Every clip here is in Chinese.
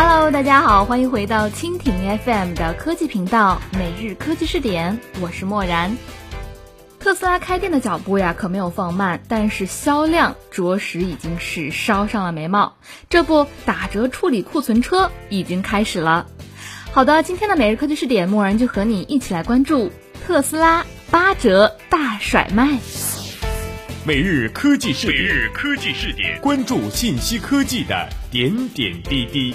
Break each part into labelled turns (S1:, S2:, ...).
S1: Hello，大家好，欢迎回到蜻蜓 FM 的科技频道每日科技视点，我是漠然。特斯拉开店的脚步呀，可没有放慢，但是销量着实已经是烧上了眉毛。这不，打折处理库存车已经开始了。好的，今天的每日科技视点，漠然就和你一起来关注特斯拉八折大甩卖。
S2: 每日科技视点，每日科技视点，关注信息科技的点点滴滴。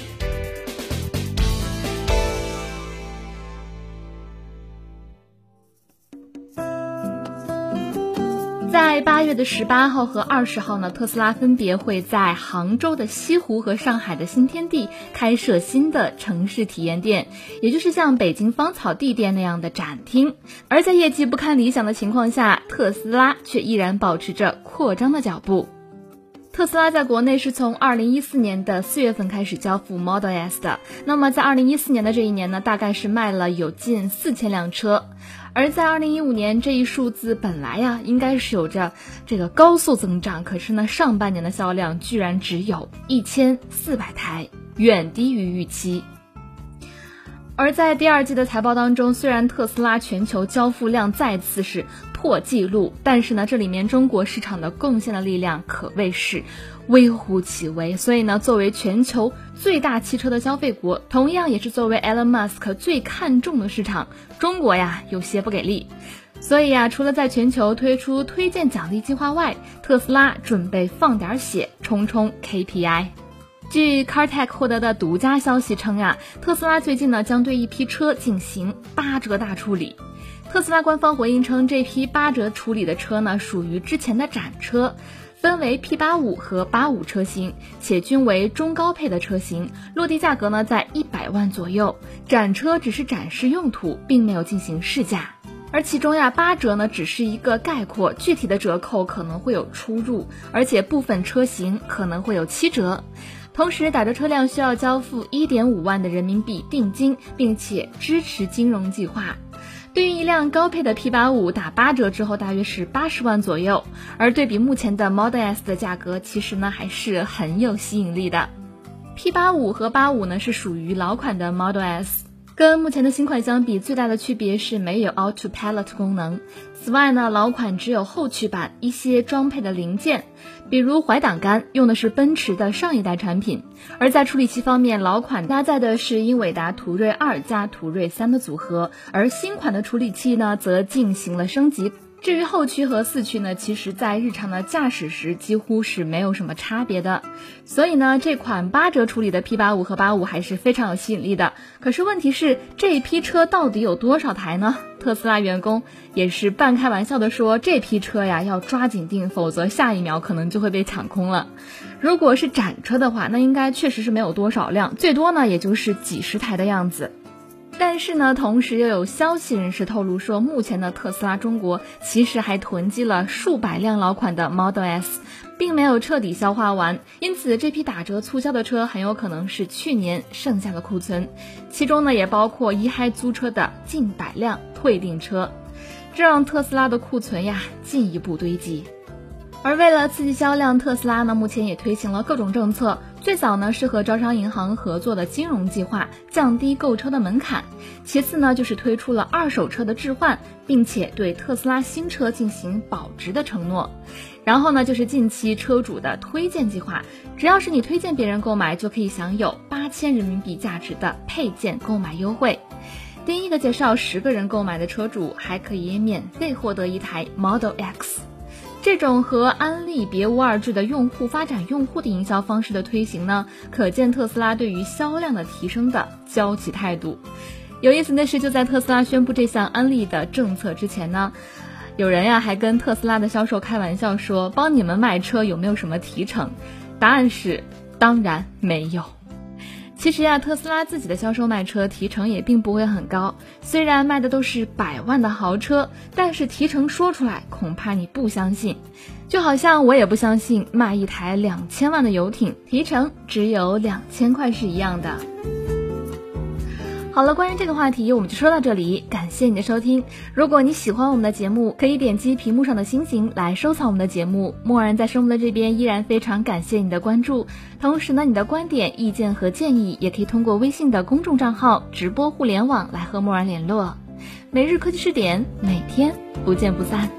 S1: 在八月的十八号和二十号呢，特斯拉分别会在杭州的西湖和上海的新天地开设新的城市体验店，也就是像北京芳草地店那样的展厅。而在业绩不堪理想的情况下，特斯拉却依然保持着扩张的脚步。特斯拉在国内是从二零一四年的四月份开始交付 Model S 的，那么在二零一四年的这一年呢，大概是卖了有近四千辆车。而在二零一五年，这一数字本来呀应该是有着这个高速增长，可是呢，上半年的销量居然只有一千四百台，远低于预期。而在第二季的财报当中，虽然特斯拉全球交付量再次是破纪录，但是呢，这里面中国市场的贡献的力量可谓是微乎其微。所以呢，作为全球最大汽车的消费国，同样也是作为 Elon Musk 最看重的市场，中国呀有些不给力。所以呀，除了在全球推出推荐奖励计划外，特斯拉准备放点血冲冲 KPI。据 CarTech 获得的独家消息称呀，特斯拉最近呢将对一批车进行八折大处理。特斯拉官方回应称，这批八折处理的车呢属于之前的展车，分为 P 八五和八五车型，且均为中高配的车型，落地价格呢在一百万左右。展车只是展示用途，并没有进行试驾。而其中呀，八折呢只是一个概括，具体的折扣可能会有出入，而且部分车型可能会有七折。同时，打折车辆需要交付一点五万的人民币定金，并且支持金融计划。对于一辆高配的 P 八五打八折之后，大约是八十万左右。而对比目前的 Model S 的价格，其实呢还是很有吸引力的。P 八五和八五呢是属于老款的 Model S。跟目前的新款相比，最大的区别是没有 Auto Palette 功能。此外呢，老款只有后驱版一些装配的零件，比如怀挡杆用的是奔驰的上一代产品。而在处理器方面，老款搭载的是英伟达途锐二加途锐三的组合，而新款的处理器呢则进行了升级。至于后驱和四驱呢，其实在日常的驾驶时几乎是没有什么差别的。所以呢，这款八折处理的 P 八五和八五还是非常有吸引力的。可是问题是，这一批车到底有多少台呢？特斯拉员工也是半开玩笑的说，这批车呀要抓紧订，否则下一秒可能就会被抢空了。如果是展车的话，那应该确实是没有多少辆，最多呢也就是几十台的样子。但是呢，同时又有消息人士透露说，目前的特斯拉中国其实还囤积了数百辆老款的 Model S，并没有彻底消化完。因此，这批打折促销的车很有可能是去年剩下的库存，其中呢也包括一嗨租车的近百辆退订车，这让特斯拉的库存呀进一步堆积。而为了刺激销量，特斯拉呢目前也推行了各种政策。最早呢是和招商银行合作的金融计划，降低购车的门槛。其次呢就是推出了二手车的置换，并且对特斯拉新车进行保值的承诺。然后呢就是近期车主的推荐计划，只要是你推荐别人购买，就可以享有八千人民币价值的配件购买优惠。第一个介绍十个人购买的车主还可以免费获得一台 Model X。这种和安利别无二致的用户发展用户的营销方式的推行呢，可见特斯拉对于销量的提升的焦急态度。有意思的是，就在特斯拉宣布这项安利的政策之前呢，有人呀还跟特斯拉的销售开玩笑说：“帮你们卖车有没有什么提成？”答案是，当然没有。其实呀，特斯拉自己的销售卖车提成也并不会很高。虽然卖的都是百万的豪车，但是提成说出来恐怕你不相信。就好像我也不相信卖一台两千万的游艇提成只有两千块是一样的。好了，关于这个话题，我们就说到这里。感谢你的收听。如果你喜欢我们的节目，可以点击屏幕上的星星来收藏我们的节目。默然在生活的这边依然非常感谢你的关注。同时呢，你的观点、意见和建议也可以通过微信的公众账号“直播互联网”来和默然联络。每日科技视点，每天不见不散。